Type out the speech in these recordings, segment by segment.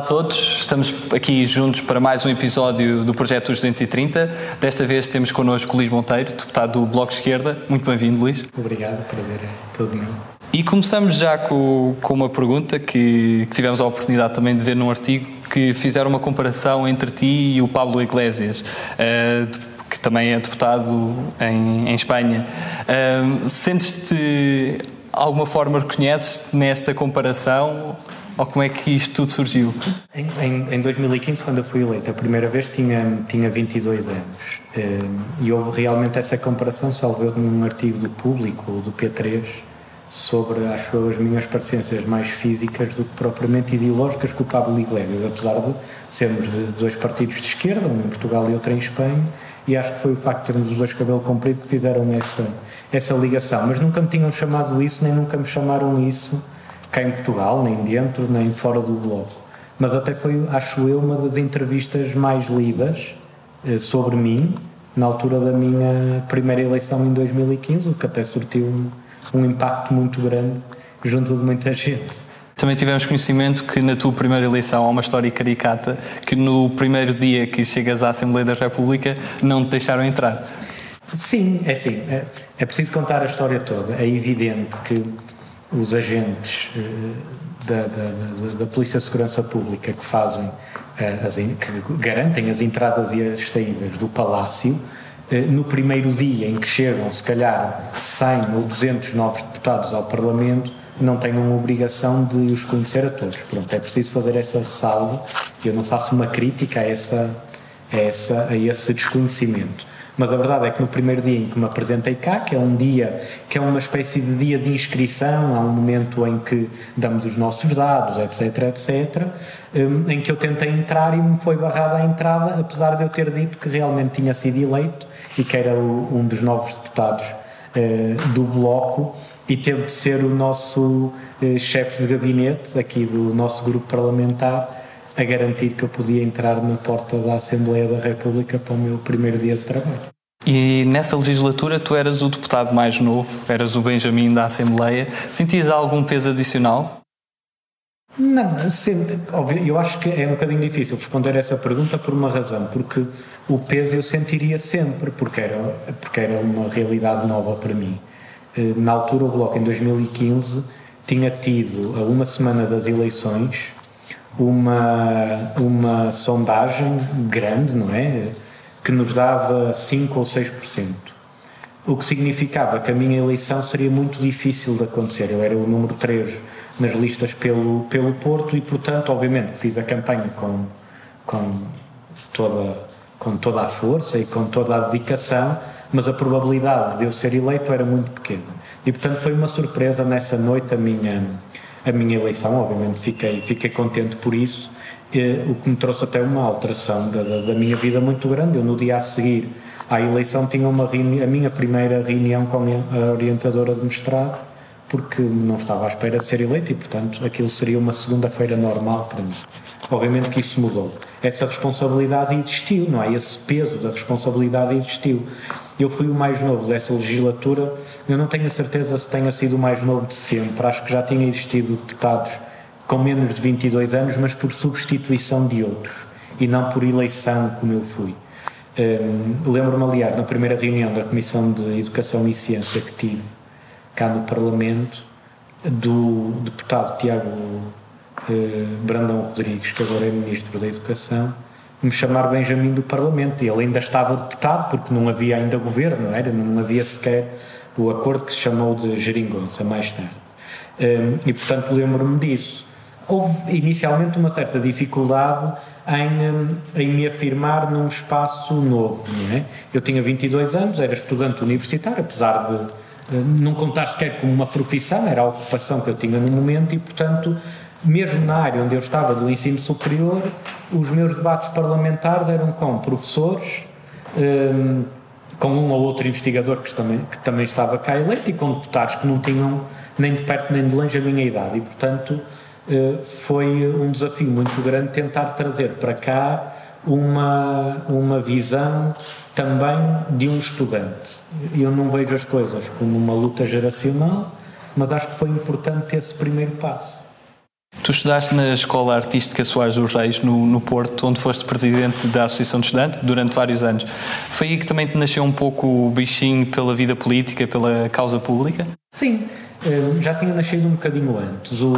Olá a todos, estamos aqui juntos para mais um episódio do Projeto 230. Desta vez temos connosco Luís Monteiro, deputado do Bloco de Esquerda. Muito bem-vindo, Luís. Obrigado, prazer é todo meu. E começamos já com, com uma pergunta que, que, tivemos a oportunidade também de ver num artigo que fizeram uma comparação entre ti e o Pablo Iglesias, uh, que também é deputado em, em Espanha. Uh, Sentes-te alguma forma reconheces nesta comparação? Ou como é que isto tudo surgiu? Em, em, em 2015, quando eu fui eleito, a primeira vez tinha, tinha 22 anos. Eh, e houve realmente essa comparação, salvo num artigo do Público, do P3, sobre, acho as minhas parecências mais físicas do que propriamente ideológicas com o Pablo Iglesias, apesar de sermos de dois partidos de esquerda, um em Portugal e outro em Espanha, e acho que foi o facto de termos os dois cabelo comprido que fizeram essa, essa ligação. Mas nunca me tinham chamado isso, nem nunca me chamaram isso cá em Portugal, nem dentro, nem fora do bloco. Mas até foi, acho eu, uma das entrevistas mais lidas eh, sobre mim, na altura da minha primeira eleição em 2015, o que até surtiu um, um impacto muito grande junto de muita gente. Também tivemos conhecimento que na tua primeira eleição há uma história caricata que no primeiro dia que chegas à Assembleia da República não te deixaram entrar. Sim, é assim, é, é preciso contar a história toda. É evidente que os agentes eh, da, da, da, Polícia de Segurança Pública que fazem, eh, as, que garantem as entradas e as saídas do Palácio, eh, no primeiro dia em que chegam, se calhar, 100 ou 200 novos deputados ao Parlamento, não tenham obrigação de os conhecer a todos. Pronto, é preciso fazer essa ressalva. Eu não faço uma crítica a, essa, a, essa, a esse desconhecimento. Mas a verdade é que no primeiro dia em que me apresentei cá, que é um dia, que é uma espécie de dia de inscrição, há um momento em que damos os nossos dados, etc, etc, hum, em que eu tentei entrar e me foi barrada a entrada, apesar de eu ter dito que realmente tinha sido eleito e que era um dos novos deputados eh, do Bloco e teve de ser o nosso eh, chefe de gabinete aqui do nosso grupo parlamentar a garantir que eu podia entrar na porta da Assembleia da República para o meu primeiro dia de trabalho. E nessa legislatura tu eras o deputado mais novo, eras o Benjamin da Assembleia. Sentias algum peso adicional? Não, sempre, óbvio, eu acho que é um bocadinho difícil responder essa pergunta por uma razão, porque o peso eu sentiria sempre, porque era, porque era uma realidade nova para mim. Eh, na altura, o Bloco, em 2015, tinha tido, a uma semana das eleições, uma, uma sondagem grande, não é? Que nos dava 5 ou 6%. O que significava que a minha eleição seria muito difícil de acontecer. Eu era o número 3 nas listas pelo, pelo Porto e, portanto, obviamente, fiz a campanha com, com, toda, com toda a força e com toda a dedicação, mas a probabilidade de eu ser eleito era muito pequena. E, portanto, foi uma surpresa nessa noite a minha a minha eleição, obviamente fiquei, fiquei contente por isso, eh, o que me trouxe até uma alteração da, da, da, minha vida muito grande. Eu, no dia a seguir à eleição, tinha uma reuni- a minha primeira reunião com a orientadora de mestrado, porque não estava à espera de ser eleito e, portanto, aquilo seria uma segunda-feira normal para mim. Obviamente que isso mudou. Essa responsabilidade existiu, não é? Esse peso da responsabilidade existiu. Eu fui o mais novo dessa legislatura, eu não tenho a certeza se tenha sido o mais novo de sempre, acho que já tinha existido deputados com menos de 22 anos, mas por substituição de outros e não por eleição como eu fui. Um, Lembro-me, aliás, na primeira reunião da Comissão de Educação e Ciência que tive cá no Parlamento, do deputado Tiago uh, Brandão Rodrigues, que agora é Ministro da Educação, me chamar Benjamin do Parlamento. E ele ainda estava deputado, porque não havia ainda governo, não, era? não havia sequer o acordo que se chamou de geringonça mais tarde. Um, e, portanto, lembro-me disso. Houve inicialmente uma certa dificuldade em, em me afirmar num espaço novo. Não é? Eu tinha 22 anos, era estudante universitário, apesar de não contar sequer como uma profissão, era a ocupação que eu tinha no momento e, portanto, mesmo na área onde eu estava do ensino superior, os meus debates parlamentares eram com professores, um, com um ou outro investigador que também, que também estava cá eleito e com deputados que não tinham nem de perto nem de longe a minha idade. E, portanto, uh, foi um desafio muito grande tentar trazer para cá uma, uma visão também de um estudante. Eu não vejo as coisas como uma luta geracional, mas acho que foi importante esse primeiro passo. Tu estudaste na Escola Artística Soares dos Reis, no, no Porto, onde foste presidente da Associação de Estudantes durante vários anos. Foi aí que também te nasceu um pouco o bichinho pela vida política, pela causa pública? Sim, eh, já tinha nascido um bocadinho antes. O,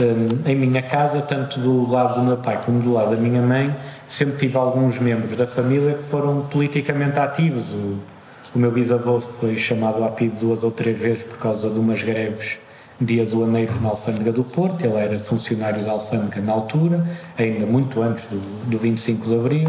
eh, em minha casa, tanto do lado do meu pai como do lado da minha mãe, sempre tive alguns membros da família que foram politicamente ativos. O, o meu bisavô foi chamado a PID duas ou três vezes por causa de umas greves dia aduaneiros na Alfândega do Porto, ele era funcionário da Alfândega na altura, ainda muito antes do, do 25 de Abril.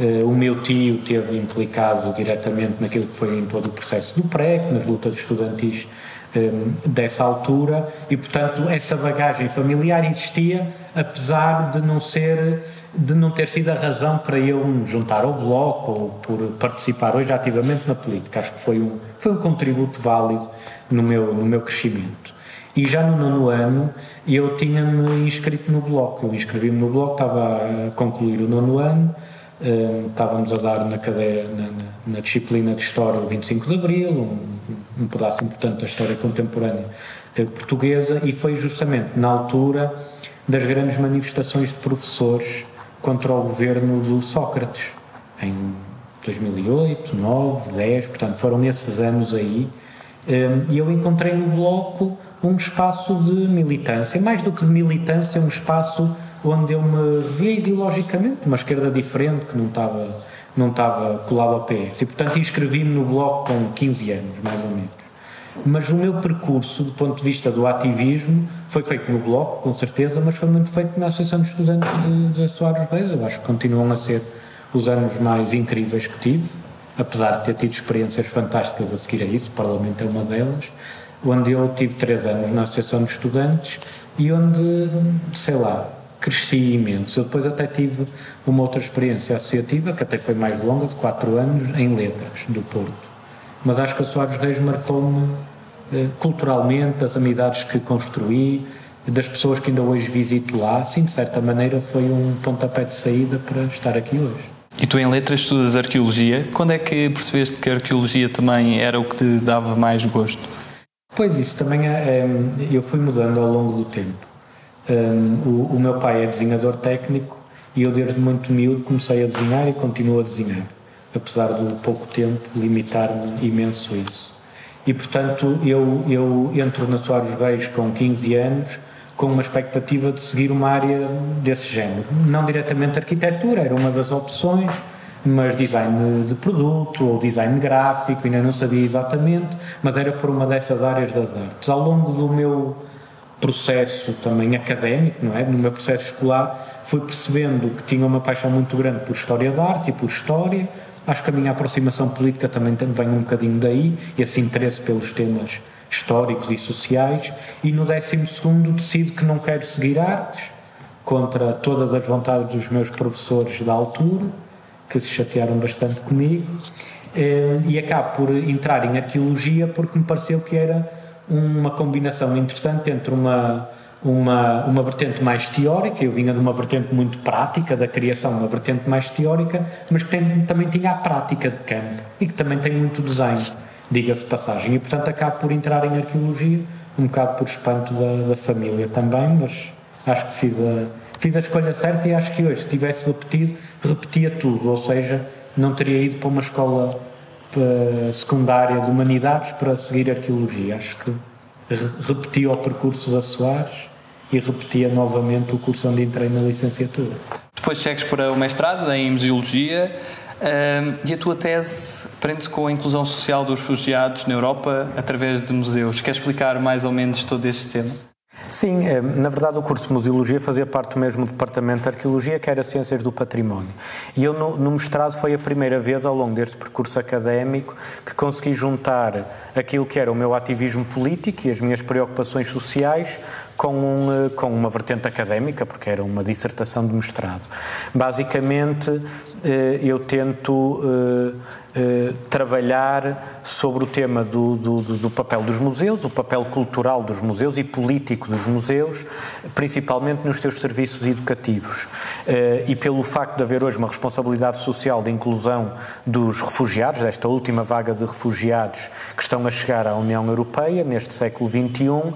Uh, o meu tio teve implicado diretamente naquilo que foi em todo o processo do PREC, nas lutas estudantis um, eh, dessa altura, e portanto essa bagagem familiar existia, apesar de não ser, de não ter sido a razão para eu me juntar ao bloco ou por participar hoje ativamente na política. Acho que foi um, foi um contributo válido no meu, no meu crescimento. E já no nono ano eu tinha-me inscrito no bloco. Eu inscrevi-me no bloco, estava a concluir o nono ano, um, estávamos a dar na cadeira, na, na, disciplina de História o 25 de Abril, um, um pedaço importante da história contemporânea eh, portuguesa, e foi justamente na altura das grandes manifestações de professores contra o governo do Sócrates, em 2008, 9, 10, portanto foram nesses anos aí, e eu encontrei no bloco um espaço de militância, mais do que de militância, um espaço onde eu me via ideologicamente, uma esquerda diferente que não estava, não estava colado ao PS. E, portanto, inscrevi-me no Bloco com 15 anos, mais ou menos. Mas o meu percurso, do ponto de vista do ativismo, foi feito no Bloco, com certeza, mas foi muito feito na Associação de Estudantes de, de Soares Reis. Eu acho que continuam a ser os anos mais incríveis que tive, apesar de ter tido experiências fantásticas a seguir a isso, o Parlamento é uma delas onde eu tive três anos na Associação de Estudantes e onde, sei lá, cresci imenso. Eu depois até tive uma outra experiência associativa, que até foi mais longa, de quatro anos, em Letras, do Porto. Mas acho que a Soares Reis marcou-me eh, culturalmente, das amizades que construí, das pessoas que ainda hoje visito lá. Sim, de certa maneira foi um pontapé de saída para estar aqui hoje. E tu em letras estudas arqueologia. Quando é que percebeste que a arqueologia também era o que te dava mais gosto? Pois isso também é, é, eu fui mudando ao longo do tempo. Um, o, o, meu pai é desenhador técnico e eu desde muito miúdo comecei a desenhar e continuo a desenhar, apesar do pouco tempo limitar-me imenso isso. E portanto eu, eu entro na Soares Reis com 15 anos com uma expectativa de seguir uma área desse género. Não diretamente arquitetura, era uma das opções, mas design de produto ou design gráfico, ainda não sabia exatamente, mas era por uma dessas áreas das artes. Ao longo do meu processo também académico, não é? No meu processo escolar, fui percebendo que tinha uma paixão muito grande por história da arte e por história. Acho que a minha aproximação política também vem um bocadinho daí, esse interesse pelos temas históricos e sociais. E no 12 decido que não quero seguir artes, contra todas as vontades dos meus professores da altura que se chatearam bastante comigo, eh, e acabo por entrar em arqueologia porque me pareceu que era uma combinação interessante entre uma, uma, uma vertente mais teórica, eu vinha de uma vertente muito prática da criação, uma vertente mais teórica, mas que tem, também tinha a prática de campo e que também tem muito design, diga-se passagem, e portanto acabo por entrar em arqueologia, um bocado por espanto da, da família também, mas acho que fiz a, fiz a escolha certa e acho que hoje, se tivesse repetido, repetia tudo, ou seja, não teria ido para uma escola eh, secundária de humanidades para seguir arqueologia. Acho que repetia o percurso da Soares e repetia novamente o curso onde entrei na licenciatura. Depois segues para o mestrado em Museologia uh, e a tua tese prende-se com a inclusão social dos refugiados na Europa através de museus. Queres explicar mais ou menos todo este tema? Sim, eh, na verdade o curso de Museologia fazia parte do mesmo departamento de Arqueologia que era Ciências do Património. E eu no, no mestrado foi a primeira vez ao longo deste percurso académico que consegui juntar aquilo que era o meu ativismo político e as minhas preocupações sociais com, um, eh, com uma vertente académica, porque era uma dissertação de mestrado. Basicamente, eh, eu tento eh, trabalhar sobre o tema do, do, do, papel dos museus, o papel cultural dos museus e político dos museus, principalmente nos seus serviços educativos. Eh, e pelo facto de haver hoje uma responsabilidade social de inclusão dos refugiados, desta última vaga de refugiados que estão a chegar à União Europeia neste século XXI,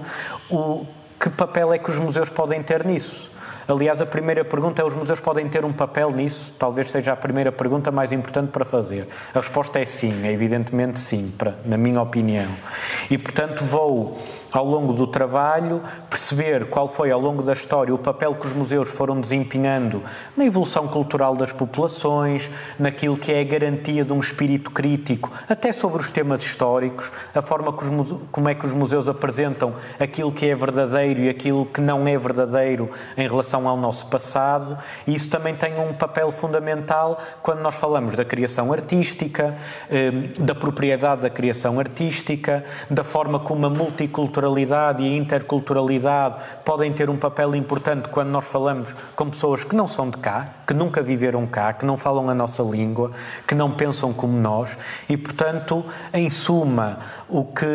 o que papel é que os museus podem ter nisso? Aliás, a primeira pergunta é: os museus podem ter um papel nisso? Talvez seja a primeira pergunta mais importante para fazer. A resposta é sim, é evidentemente sim, para, na minha opinião. E, portanto, vou ao longo do trabalho, perceber qual foi ao longo da história o papel que os museus foram desempenhando na evolução cultural das populações, naquilo que é a garantia de um espírito crítico, até sobre os temas históricos, a forma que os, como é que os museus apresentam aquilo que é verdadeiro e aquilo que não é verdadeiro em relação ao nosso passado. E isso também tem um papel fundamental quando nós falamos da criação artística, eh, da propriedade da criação artística, da forma como a multiculturalidade multiculturalidade e a interculturalidade podem ter um papel importante quando nós falamos com pessoas que não são de cá, que nunca viveram cá, que não falam a nossa língua, que não pensam como nós. E, portanto, em suma, o que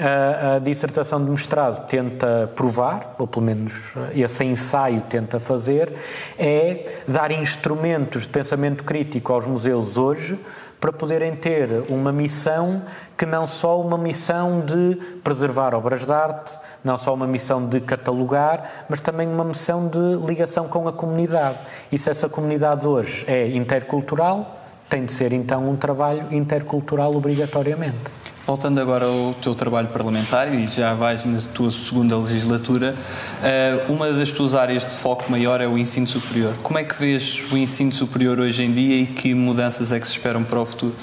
a, a dissertação de mestrado tenta provar, ou pelo menos esse ensaio tenta fazer, é dar instrumentos de pensamento crítico aos museus hoje para poderem ter uma missão que não só uma missão de preservar obras de arte, não só uma missão de catalogar, mas também uma missão de ligação com a comunidade. E se essa comunidade hoje é intercultural, tem de ser então um trabalho intercultural obrigatoriamente. Voltando agora ao teu trabalho parlamentar e já vais na tua segunda legislatura, eh, uma das tuas áreas de foco maior é o ensino superior. Como é que vês o ensino superior hoje em dia e que mudanças é que se esperam para o futuro?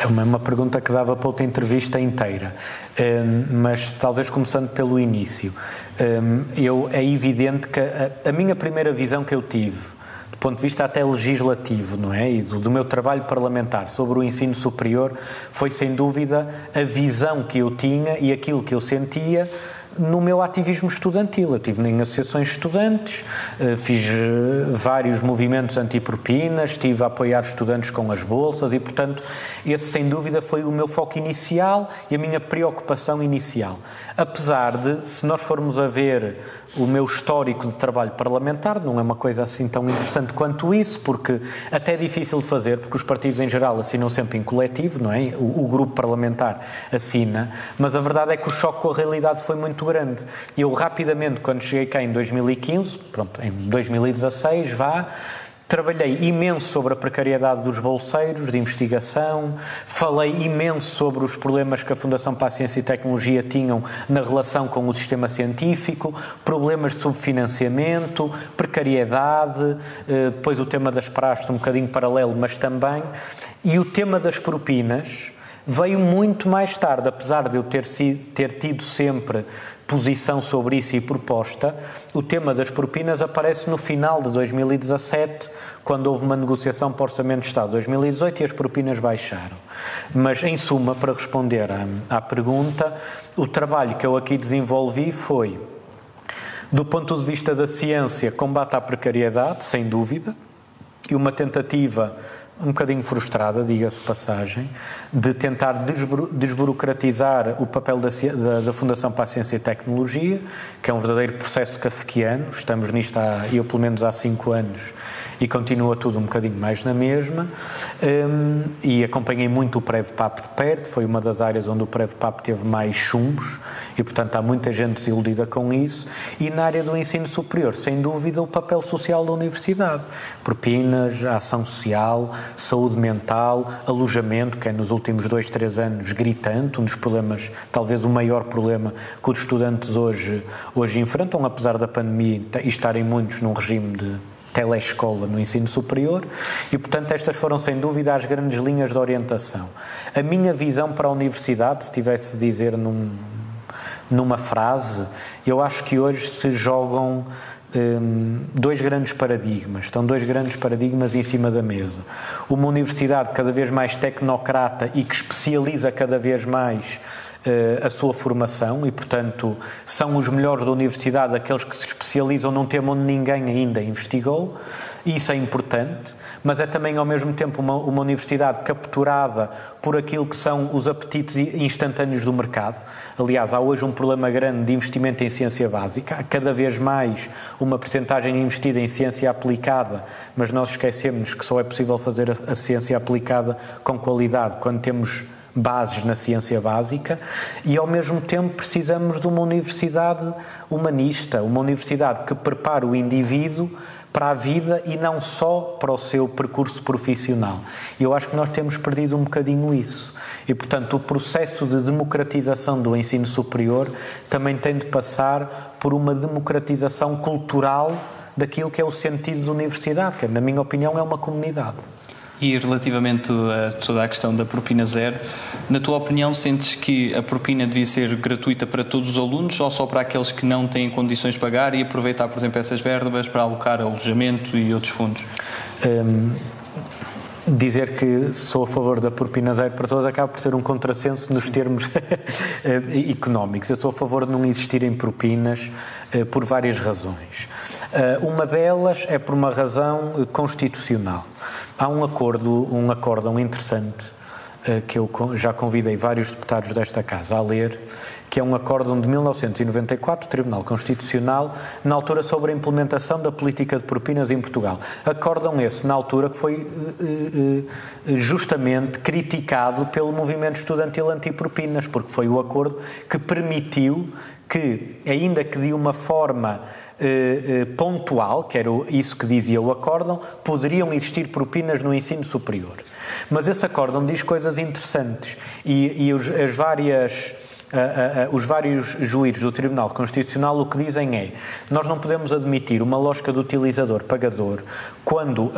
É uma, uma pergunta que dava para outra entrevista inteira, ehm, mas talvez começando pelo início. Ehm, eu, é evidente que a, a minha primeira visão que eu tive ponto de vista até legislativo, não é? E do, do, meu trabalho parlamentar sobre o ensino superior, foi sem dúvida a visão que eu tinha e aquilo que eu sentia no meu ativismo estudantil. Eu estive em associações de estudantes, eh, fiz eh, vários movimentos antipropinas, estive a apoiar estudantes com as bolsas e, portanto, esse sem dúvida foi o meu foco inicial e a minha preocupação inicial. Apesar de, se nós formos a ver o meu histórico de trabalho parlamentar não é uma coisa assim tão interessante quanto isso, porque até é difícil de fazer, porque os partidos em geral assinam sempre em coletivo, não é? O, o, grupo parlamentar assina, mas a verdade é que o choque com a realidade foi muito grande. Eu rapidamente, quando cheguei cá em 2015, pronto, em 2016, vá Trabalhei imenso sobre a precariedade dos bolseiros de investigação, falei imenso sobre os problemas que a Fundação para a Ciência e Tecnologia tinham na relação com o sistema científico, problemas de subfinanciamento, precariedade, eh, depois o tema das praxes, um bocadinho paralelo, mas também, e o tema das propinas veio muito mais tarde, apesar de eu ter, sido, ter tido sempre posição sobre isso e proposta, o tema das propinas aparece no final de 2017, quando houve uma negociação para o Orçamento de Estado de 2018 e as propinas baixaram. Mas, em suma, para responder à, à pergunta, o trabalho que eu aqui desenvolvi foi, do ponto de vista da ciência, combate à precariedade, sem dúvida, e uma tentativa um bocadinho frustrada, diga-se passagem, de tentar desburocratizar o papel da, da, da, Fundação para a Ciência e Tecnologia, que é um verdadeiro processo kafkiano, estamos nisto há, eu pelo menos há cinco anos, e continua tudo um bocadinho mais na mesma. Um, e acompanhei muito o PrevPap de perto, foi uma das áreas onde o PrevPap teve mais chumbos e, portanto, há muita gente desiludida com isso. E na área do ensino superior, sem dúvida, o papel social da universidade. Propinas, ação social, saúde mental, alojamento, que é nos últimos dois, três anos gritante, um dos problemas, talvez o maior problema que os estudantes hoje, hoje enfrentam, apesar da pandemia e estarem muitos num regime de telescola no ensino superior e, portanto, estas foram sem dúvida as grandes linhas de orientação. A minha visão para a universidade, se tivesse de dizer num, numa frase, eu acho que hoje se jogam um, dois grandes paradigmas, estão dois grandes paradigmas em cima da mesa. Uma universidade cada vez mais tecnocrata e que especializa cada vez mais eh, a sua formação e, portanto, são os melhores da universidade aqueles que se especializam num tema onde ninguém ainda investigou, isso é importante, mas é também, ao mesmo tempo, uma, uma universidade capturada por aquilo que são os apetites instantâneos do mercado. Aliás, há hoje um problema grande de investimento em ciência básica, há cada vez mais uma percentagem investida em ciência aplicada, mas nós esquecemos que só é possível fazer a, a ciência aplicada com qualidade quando temos bases na ciência básica e, ao mesmo tempo, precisamos de uma universidade humanista, uma universidade que prepare o indivíduo para a vida e não só para o seu percurso profissional. E eu acho que nós temos perdido um bocadinho isso. E, portanto, o processo de democratização do ensino superior também tem de passar por uma democratização cultural daquilo que é o sentido da universidade, que, na minha opinião, é uma comunidade. E relativamente a toda a questão da propina zero, na tua opinião, sentes que a propina devia ser gratuita para todos os alunos ou só para aqueles que não têm condições de pagar e aproveitar, por exemplo, essas verbas para alocar alojamento e outros fundos? Um, dizer que sou a favor da propina zero para todos acaba por ser um contrassenso nos termos económicos. Eu sou a favor de não existirem propinas uh, por várias razões. Uh, uma delas é por uma razão constitucional. Há um acordo, um acórdão interessante que eu já convidei vários deputados desta casa a ler, que é um acórdão de 1994 do Tribunal Constitucional, na altura sobre a implementação da política de propinas em Portugal. Acórdão esse, na altura, que foi uh, justamente criticado pelo movimento estudantil anti-propinas, porque foi o acordo que permitiu que, ainda que de uma forma eh, eh, pontual, que era isso que dizia o acórdão, poderiam existir propinas no ensino superior. Mas esse acórdão diz coisas interessantes e, e os, as várias. Os vários juízes do Tribunal Constitucional o que dizem é nós não podemos admitir uma lógica do utilizador-pagador quando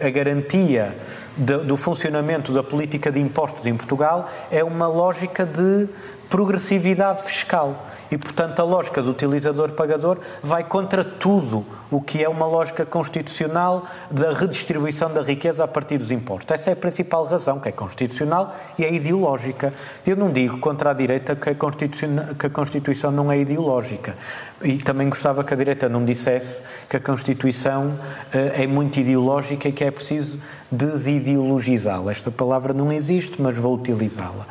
a garantia de, do funcionamento da política de impostos em Portugal é uma lógica de progressividade fiscal e, portanto, a lógica do utilizador-pagador vai contra tudo o que é uma lógica constitucional da redistribuição da riqueza a partir dos impostos. Essa é a principal razão, que é constitucional e é ideológica. Eu não digo contra a direita que a Constituição, que a Constituição não é ideológica. E também gostava que a direita não dissesse que a Constituição uh, é muito ideológica e que é preciso desideologizá-la. Esta palavra não existe, mas vou utilizá-la.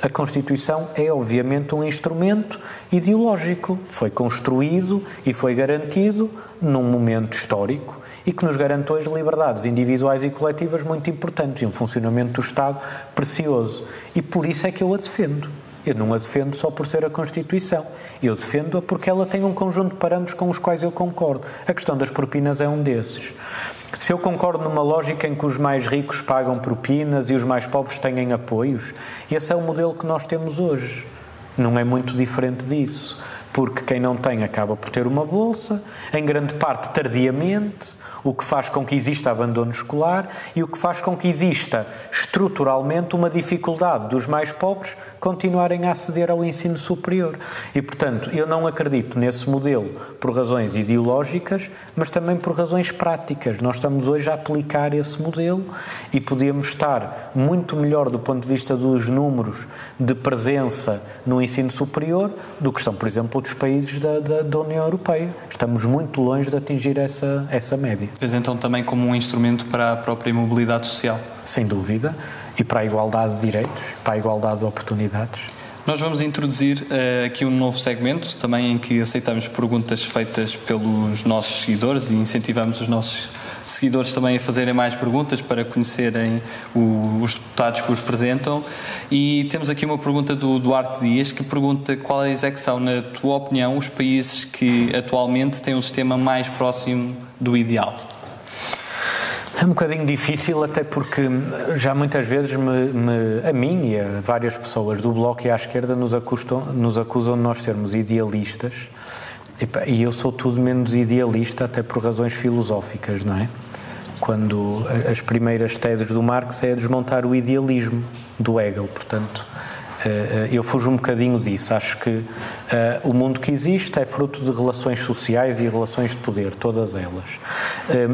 A Constituição é, obviamente, um instrumento ideológico. Foi construído e foi garantido num momento histórico e que nos garante hoje liberdades individuais e coletivas muito importantes e um funcionamento do Estado precioso. E por isso é que eu a defendo. Eu não a defendo só por ser a Constituição. Eu defendo-a porque ela tem um conjunto de parâmetros com os quais eu concordo. A questão das propinas é um desses. Se eu concordo numa lógica em que os mais ricos pagam propinas e os mais pobres têm apoios, esse é o modelo que nós temos hoje. Não é muito diferente disso porque quem não tem acaba por ter uma bolsa, em grande parte tardiamente, o que faz com que exista abandono escolar e o que faz com que exista estruturalmente uma dificuldade dos mais pobres continuarem a aceder ao ensino superior. E, portanto, eu não acredito nesse modelo por razões ideológicas, mas também por razões práticas. Nós estamos hoje a aplicar esse modelo e podíamos estar muito melhor do ponto de vista dos números de presença no ensino superior do que estão, por exemplo, outros países da, da, da União Europeia. Estamos muito longe de atingir essa, essa média. Pois então também como um instrumento para a própria mobilidade social. Sem dúvida. E para a igualdade de direitos, para a igualdade de oportunidades. Nós vamos introduzir uh, aqui um novo segmento, também em que aceitamos perguntas feitas pelos nossos seguidores e incentivamos os nossos seguidores também a fazerem mais perguntas para conhecerem o, os deputados que os representam. E temos aqui uma pergunta do Duarte Dias que pergunta quais é que são, na tua opinião, os países que atualmente têm um sistema mais próximo do ideal. É um bocadinho difícil, até porque já muitas vezes me, me, a mim e a várias pessoas do Bloco e à esquerda nos, acusam, nos acusam de nós sermos idealistas. E eu sou tudo menos idealista, até por razões filosóficas, não é? Quando as primeiras teses do Marx é desmontar o idealismo do Hegel, portanto eu fujo um bocadinho disso. Acho que uh, o mundo que existe é fruto de relações sociais e relações de poder, todas elas.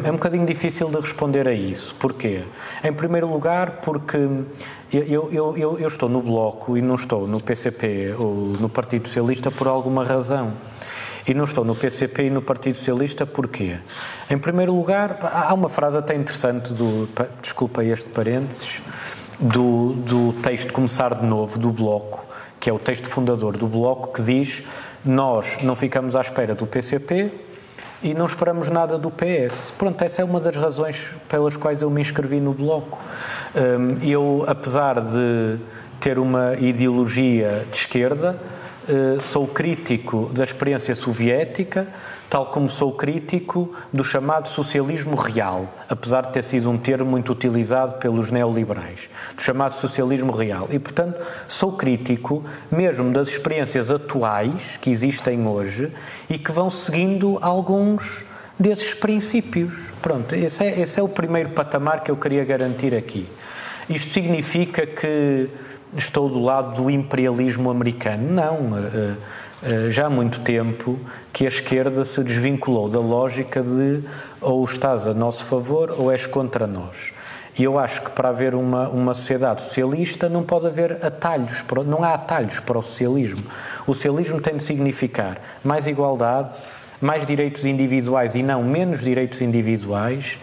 É um bocadinho difícil de responder a isso. Porquê? Em primeiro lugar, porque eu, eu, eu, eu estou no Bloco e não estou no PCP ou no Partido Socialista por alguma razão. E não estou no PCP e no Partido Socialista porquê? Em primeiro lugar, há uma frase até interessante do. Desculpa este parênteses do, do texto Começar de Novo, do Bloco, que é o texto fundador do Bloco, que diz: Nós não ficamos à espera do PCP e não esperamos nada do PS. Pronto, essa é uma das razões pelas quais eu me inscrevi no Bloco. Hum, eu, apesar de ter uma ideologia de esquerda, eh, sou crítico da experiência soviética, tal como sou crítico do chamado socialismo real, apesar de ter sido um termo muito utilizado pelos neoliberais, do chamado socialismo real. E, portanto, sou crítico mesmo das experiências atuais que existem hoje e que vão seguindo alguns desses princípios. Pronto, esse é, esse é o primeiro patamar que eu queria garantir aqui. Isto significa que estou do lado do imperialismo americano. Não. Eh, já há muito tempo que a esquerda se desvinculou da lógica de ou estás a nosso favor ou és contra nós. E eu acho que para haver uma, uma sociedade socialista não pode haver atalhos, para, não há atalhos para o socialismo. O socialismo tem de significar mais igualdade, mais direitos individuais e não menos direitos individuais,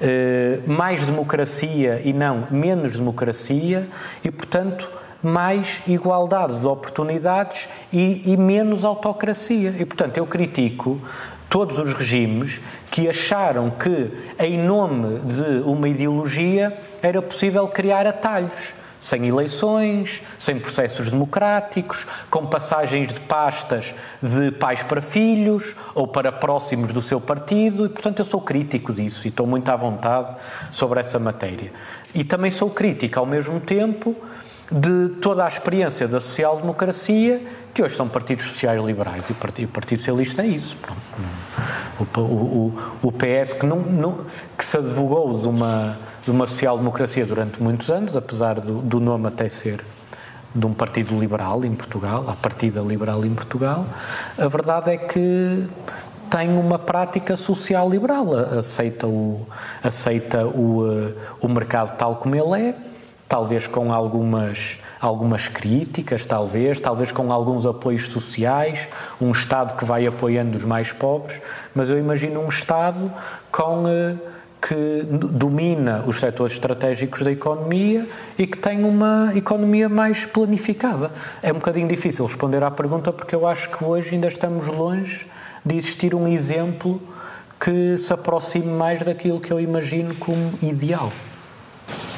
eh, mais democracia e não menos democracia e, portanto, mais igualdade de oportunidades e, e menos autocracia. E, portanto, eu critico todos os regimes que acharam que, em nome de uma ideologia, era possível criar atalhos sem eleições, sem processos democráticos, com passagens de pastas de pais para filhos ou para próximos do seu partido, e portanto eu sou crítico disso e estou muito à vontade sobre essa matéria. E também sou crítico ao mesmo tempo de toda a experiência da social-democracia, que hoje são partidos sociais liberais, e o Partido, o partido Socialista é isso. O, o, o, PS que, não, não, que se advogou de uma de uma social-democracia durante muitos anos, apesar do, do, nome até ser de um partido liberal em Portugal, a Partida Liberal em Portugal, a verdade é que tem uma prática social liberal, aceita o, aceita o, eh, o mercado tal como ele é, talvez com algumas, algumas críticas, talvez, talvez com alguns apoios sociais, um Estado que vai apoiando os mais pobres, mas eu imagino um Estado com eh, que domina os setores estratégicos da economia e que tem uma economia mais planificada. É um bocadinho difícil responder à pergunta porque eu acho que hoje ainda estamos longe de existir um exemplo que se aproxime mais daquilo que eu imagino como ideal.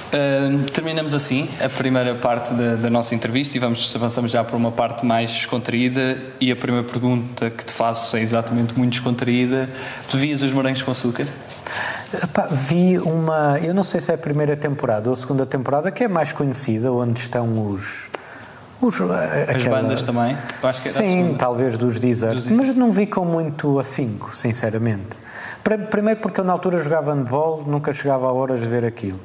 Uh, terminamos assim a primeira parte da, da, nossa entrevista e vamos avançamos já para uma parte mais descontraída e a primeira pergunta que te faço é exatamente muito descontraída. Tu vias os morangos com açúcar? Epá, vi uma, eu não sei se é a primeira temporada ou a segunda temporada, que é mais conhecida, onde estão os. os As aquelas, bandas também? Sim, talvez dos Deezer, mas não vi com muito afinco, sinceramente. Primeiro porque eu na altura jogava handball, nunca chegava a horas de ver aquilo.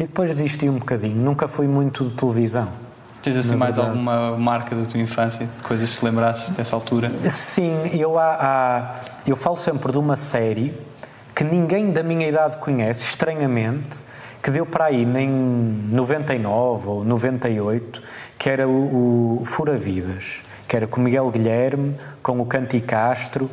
E depois desisti um bocadinho, nunca fui muito de televisão. Tens assim mais verdade. alguma marca da tua infância, coisas que te lembrasses dessa altura? Sim, eu, há, há, eu falo sempre de uma série que ninguém da minha idade conhece, estranhamente, que deu para aí em 99 ou 98, que era o, o Fura Vidas, que era com Miguel Guilherme, com o Canti Castro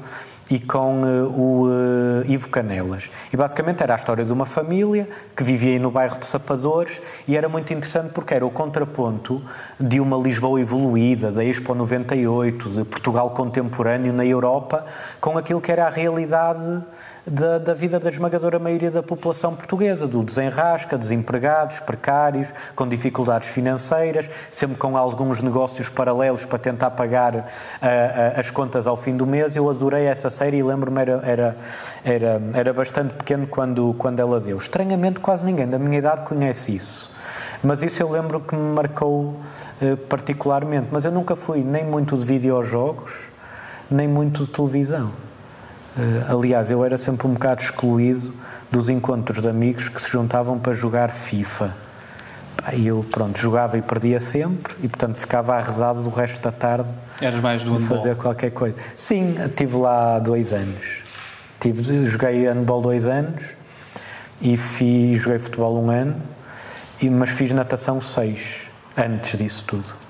e com uh, o uh, Ivo Canelas. E basicamente era a história de uma família que vivia aí no bairro de Sapadores e era muito interessante porque era o contraponto de uma Lisboa evoluída, da Expo 98, de Portugal contemporâneo na Europa, com aquilo que era a realidade da, da, vida da esmagadora maioria da população portuguesa, do desenrasca, desempregados, precários, com dificuldades financeiras, sempre com alguns negócios paralelos para tentar pagar uh, uh, as contas ao fim do mês. Eu adorei essa série e lembro-me, era, era, era, era bastante pequeno quando, quando ela deu. Estranhamente, quase ninguém da minha idade conhece isso. Mas isso eu lembro que me marcou uh, particularmente. Mas eu nunca fui nem muito de videojogos, nem muito de televisão. Uh, aliás, eu era sempre um bocado excluído dos encontros de amigos que se juntavam para jogar FIFA. E eu, pronto, jogava e perdia sempre e, portanto, ficava arredado do resto da tarde Eras mais do de fazer qualquer coisa. Sim, estive lá dois anos. Tive, joguei handball dois anos e fiz, joguei futebol um ano, e, mas fiz natação seis antes disso tudo.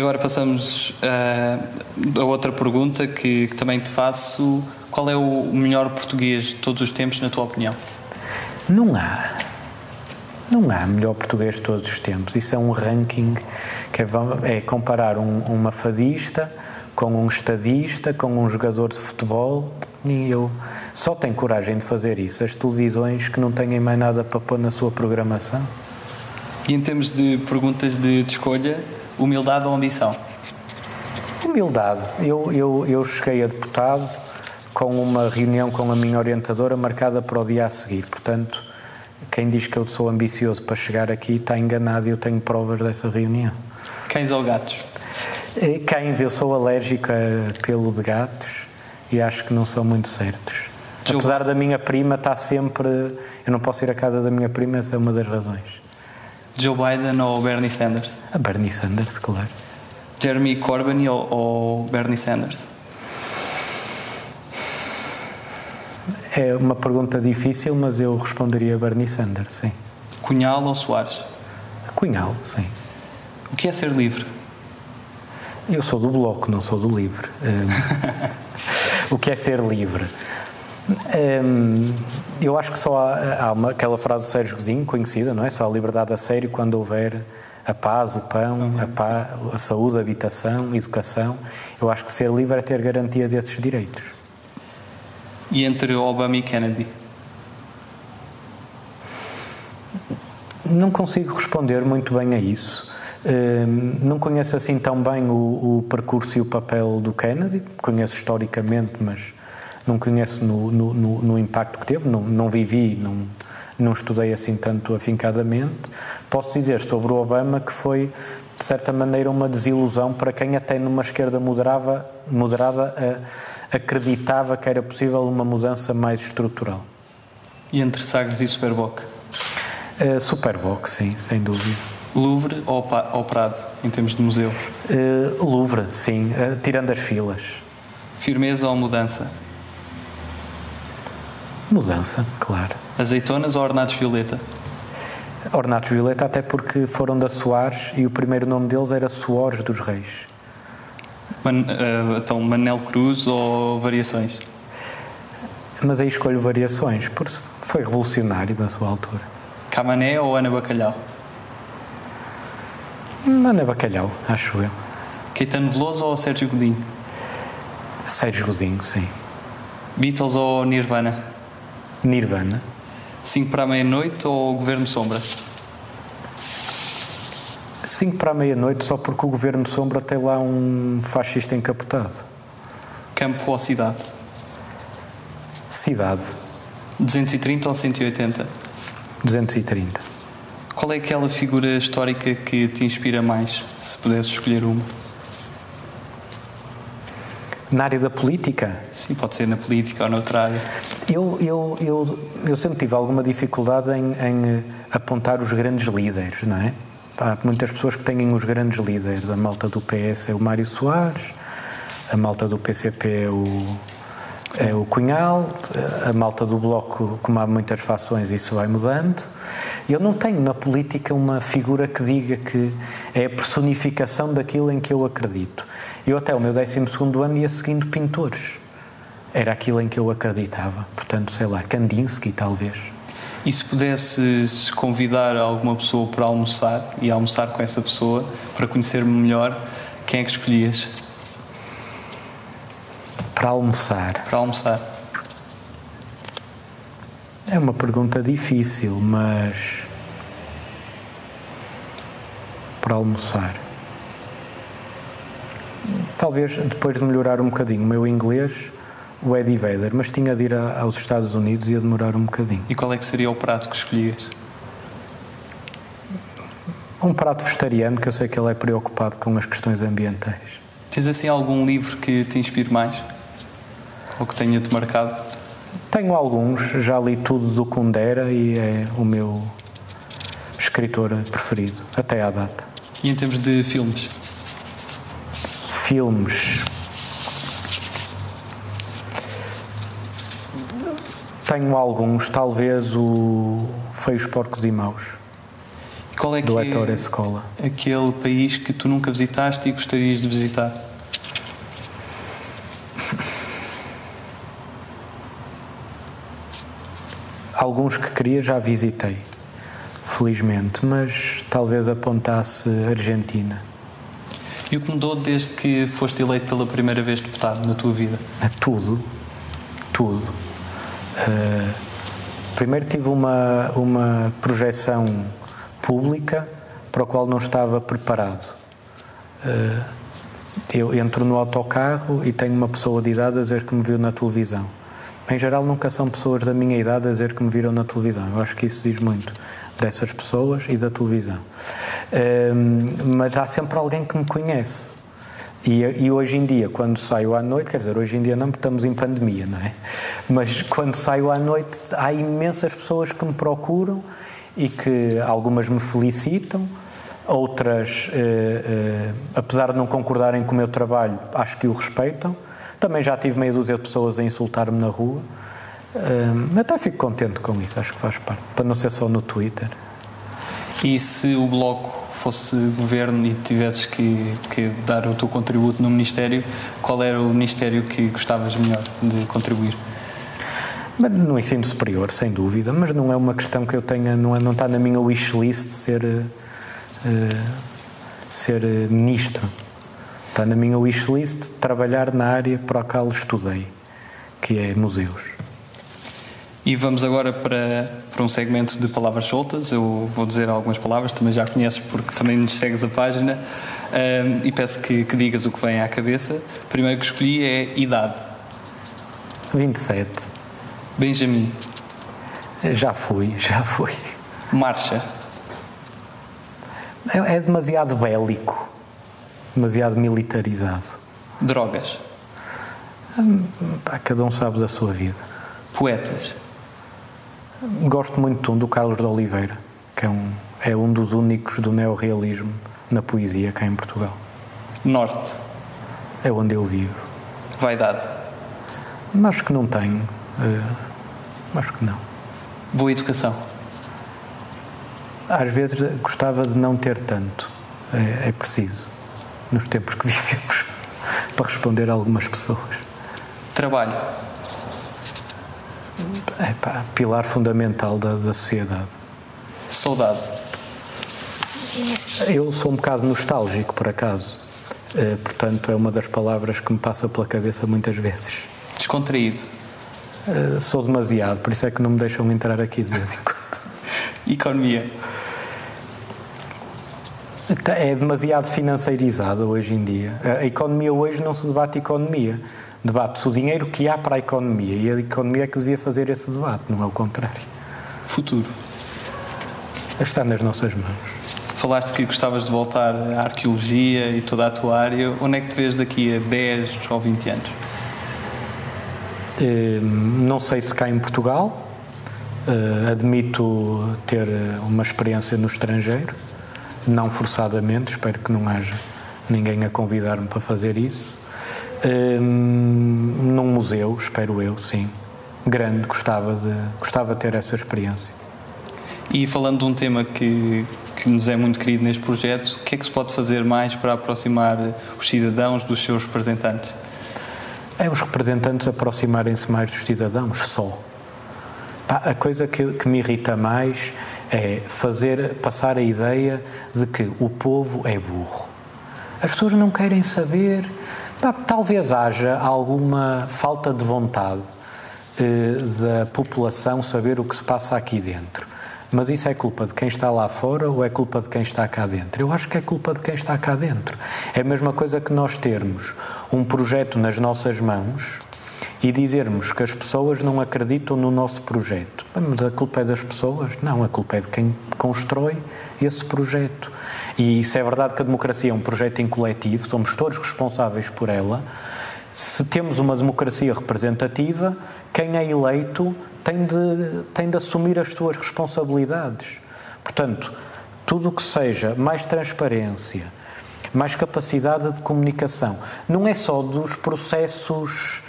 Agora passamos uh, a outra pergunta que, que, também te faço. Qual é o melhor português de todos os tempos, na tua opinião? Não há. Não há melhor português de todos os tempos. Isso é um ranking que é, é comparar um, uma fadista com um estadista, com um jogador de futebol. E eu só tenho coragem de fazer isso. As televisões que não têm mais nada para pôr na sua programação. E em termos de perguntas de, de escolha, humildade ou ambição? Humildade. Eu, eu, eu cheguei a deputado com uma reunião com a minha orientadora marcada para o dia a seguir. Portanto, quem diz que eu sou ambicioso para chegar aqui está enganado e eu tenho provas dessa reunião. Cães ou gatos? Eh, cães, eu sou alérgico a pelo de gatos e acho que não são muito certos. Apesar da minha prima estar sempre. Eu não posso ir à casa da minha prima, essa é uma das razões. Joe Biden ou Bernie Sanders? A Bernie Sanders, claro. Jeremy Corbyn ou, ou Bernie Sanders? É uma pergunta difícil, mas eu responderia Bernie Sanders, sim. Cunhal ou Soares? Cunhal, sim. O que é ser livre? Eu sou do Bloco, não sou do Livre. Um, o que é ser livre? Um, eu acho que só há, há uma, aquela frase do Sérgio Godinho, conhecida, não é? Só há liberdade a sério quando houver a paz, o pão, a, paz, a saúde, a habitação, a educação. Eu acho que ser livre é ter garantia desses direitos. E entre Obama e Kennedy? Não consigo responder muito bem a isso. Hum, não conheço assim tão bem o, o, percurso e o papel do Kennedy, conheço historicamente, mas não conheço no, no, no, no impacto que teve, não, não vivi, não, não estudei assim tanto afincadamente. Posso dizer sobre o Obama que foi, de certa maneira, uma desilusão para quem até numa esquerda moderava, moderada uh, acreditava que era possível uma mudança mais estrutural. E entre Sagres e Superboc? Uh, Superboc, sim, sem dúvida. Louvre ou, ou Prado, em termos de museu? Uh, Louvre, sim, uh, tirando as filas. Firmeza ou mudança? Mudança, claro. Azeitonas ou ornatos violeta? Ornatos violeta, até porque foram da Soares e o primeiro nome deles era Soares dos Reis. Man, uh, então, Manel Cruz ou variações? Mas aí escolho variações, porque foi revolucionário na sua altura. Camané ou Ana Bacalhau? Ana Bacalhau, acho eu. Caetano Veloso ou Sérgio Godinho? Sérgio Godinho, sim. Beatles ou Nirvana? Nirvana. 5 para a meia-noite ou Governo Sombra? 5 para a meia-noite só porque o Governo Sombra tem lá um fascista encapotado. Campo ou cidade? Cidade. 230 ou 180? 230. Qual é aquela figura histórica que te inspira mais, se pudesse escolher uma? Na área da política? Sim, pode ser na política ou noutra área. Eu, eu, eu, eu sempre tive alguma dificuldade em, em apontar os grandes líderes, não é? Há muitas pessoas que têm os grandes líderes. A malta do PS é o Mário Soares, a malta do PCP é o, é o Cunhal, a malta do Bloco, como há muitas fações, isso vai mudando. Eu não tenho na política uma figura que diga que é a personificação daquilo em que eu acredito. Eu até o meu 12 ano ia seguindo pintores. Era aquilo em que eu acreditava. Portanto, sei lá, Kandinsky talvez. E se pudesses convidar alguma pessoa para almoçar e almoçar com essa pessoa para conhecer-me melhor, quem é que escolhias? Para almoçar. Para almoçar. É uma pergunta difícil, mas. Para almoçar. Talvez depois de melhorar um bocadinho o meu inglês, o Eddie Vedder, mas tinha de ir a, aos Estados Unidos e ia demorar um bocadinho. E qual é que seria o prato que escolhias? Um prato vegetariano, que eu sei que ele é preocupado com as questões ambientais. Tens assim algum livro que te inspire mais? Ou que tenha-te marcado? Tenho alguns, já li tudo do Kundera e é o meu escritor preferido, até à data. E em termos de filmes? Filmes. Tenho alguns, talvez o Feios, Porcos e Maus. E qual é do que Ettore Escola. É aquele país que tu nunca visitaste e gostarias de visitar? Alguns que queria já visitei, felizmente, mas talvez apontasse Argentina. E o que mudou desde que foste eleito pela primeira vez deputado na tua vida? Tudo, tudo. Uh, primeiro tive uma, uma projeção pública para o qual não estava preparado. Uh, eu entro no autocarro e tenho uma pessoa de idade a dizer que me viu na televisão. Em geral, nunca são pessoas da minha idade a dizer que me viram na televisão. Eu acho que isso diz muito dessas pessoas e da televisão. Uh, mas há sempre alguém que me conhece. E, e, hoje em dia, quando saio à noite, quer dizer, hoje em dia não, porque estamos em pandemia, não é? Mas quando saio à noite, há imensas pessoas que me procuram e que algumas me felicitam, outras, eh, eh, apesar de não concordarem com o meu trabalho, acho que o respeitam. Também já tive meia dúzia de pessoas a insultar-me na rua. Eh, até fico contente com isso, acho que faz parte, para não ser só no Twitter. E se o Bloco fosse governo e tivesses que, que, dar o teu contributo no Ministério, qual era o Ministério que gostavas melhor de contribuir? No ensino superior, sem dúvida, mas não é uma questão que eu tenha, não, é, não está na minha wishlist ser, uh, ser ministro. Está na minha wishlist trabalhar na área para a qual estudei, que é museus. E vamos agora para, para um segmento de palavras soltas. Eu vou dizer algumas palavras, também já conheces porque também nos segues a página. Um, e peço que, que, digas o que vem à cabeça. Primeiro que escolhi é idade. 27. Benjamin. Já fui, já fui. Marcha. É, é demasiado bélico, demasiado militarizado. Drogas. Hum, pá, cada um sabe da sua vida. Poetas. Gosto muito do Carlos de Oliveira, que é um, é um dos únicos do neorrealismo na poesia cá em Portugal. Norte. É onde eu vivo. Vaidade. Acho que não tenho. Uh, acho que não. Boa educação. Às vezes gostava de não ter tanto. É, é preciso. Nos tempos que vivemos. para responder a algumas pessoas. Trabalho é pá, pilar fundamental da, da sociedade. Saudade. Eu sou um bocado nostálgico, por acaso. Uh, portanto, é uma das palavras que me passa pela cabeça muitas vezes. Descontraído. Uh, sou demasiado, por isso é que não me deixam entrar aqui de vez em quando. Economia. É demasiado financeirizada hoje em dia. A economia hoje não se debate economia debate-se o dinheiro que há para a economia e a economia é que devia fazer esse debate, não é o contrário. Futuro. Está nas nossas mãos. Falaste que gostavas de voltar à arqueologia e toda a tua área. Onde é que te vês daqui a 10 ou 20 anos? Hum, não sei se cá em Portugal. Uh, admito ter uma experiência no estrangeiro, não forçadamente, espero que não haja ninguém a convidar-me para fazer isso. Hum, num museu, espero eu, sim. Grande, gostava de, gostava de ter essa experiência. E falando de um tema que, que nos é muito querido neste projeto, o que é que se pode fazer mais para aproximar os cidadãos dos seus representantes? É os representantes aproximarem-se mais dos cidadãos, só. A coisa que, que me irrita mais é fazer passar a ideia de que o povo é burro. As pessoas não querem saber Talvez haja alguma falta de vontade eh, da população saber o que se passa aqui dentro. Mas isso é culpa de quem está lá fora ou é culpa de quem está cá dentro? Eu acho que é culpa de quem está cá dentro. É a mesma coisa que nós termos um projeto nas nossas mãos e dizermos que as pessoas não acreditam no nosso projeto. Mas a culpa é das pessoas? Não, a culpa é de quem constrói esse projeto. E se é verdade que a democracia é um projeto em coletivo, somos todos responsáveis por ela. Se temos uma democracia representativa, quem é eleito tem de, tem de assumir as suas responsabilidades. Portanto, tudo o que seja mais transparência, mais capacidade de comunicação, não é só dos processos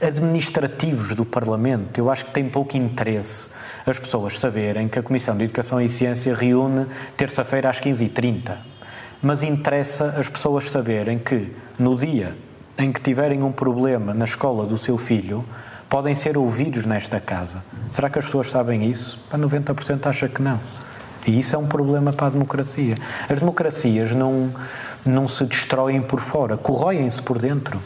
administrativos do Parlamento. Eu acho que tem pouco interesse as pessoas saberem que a Comissão de Educação e Ciência reúne terça-feira às 15h30. Mas interessa as pessoas saberem que, no dia em que tiverem um problema na escola do seu filho, podem ser ouvidos nesta casa. Será que as pessoas sabem isso? Para 90% acha que não. E isso é um problema para a democracia. As democracias não, não se destroem por fora, corroem-se por dentro.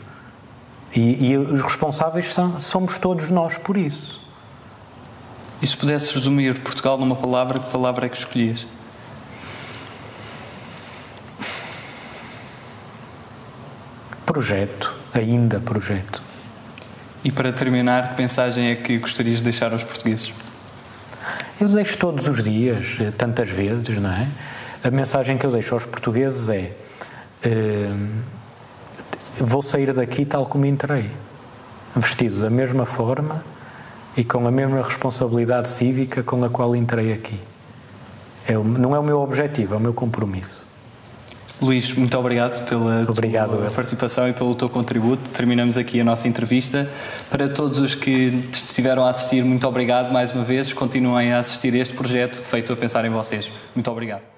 E, e os responsáveis são, somos todos nós por isso. E se pudesses resumir Portugal numa palavra, que palavra é que escolhias? Projeto, ainda projeto. E para terminar, que mensagem é que gostarias de deixar aos portugueses? Eu deixo todos os dias, eh, tantas vezes, não é? A mensagem que eu deixo aos portugueses é. Uh, vou sair daqui tal como entrei, vestido da mesma forma e com a mesma responsabilidade cívica com a qual entrei aqui. É, não é o meu objetivo, é o meu compromisso. Luís, muito obrigado pela obrigado, tua participação e pelo teu contributo. Terminamos aqui a nossa entrevista. Para todos os que estiveram a assistir, muito obrigado mais uma vez. Continuem a assistir este projeto feito a pensar em vocês. Muito obrigado.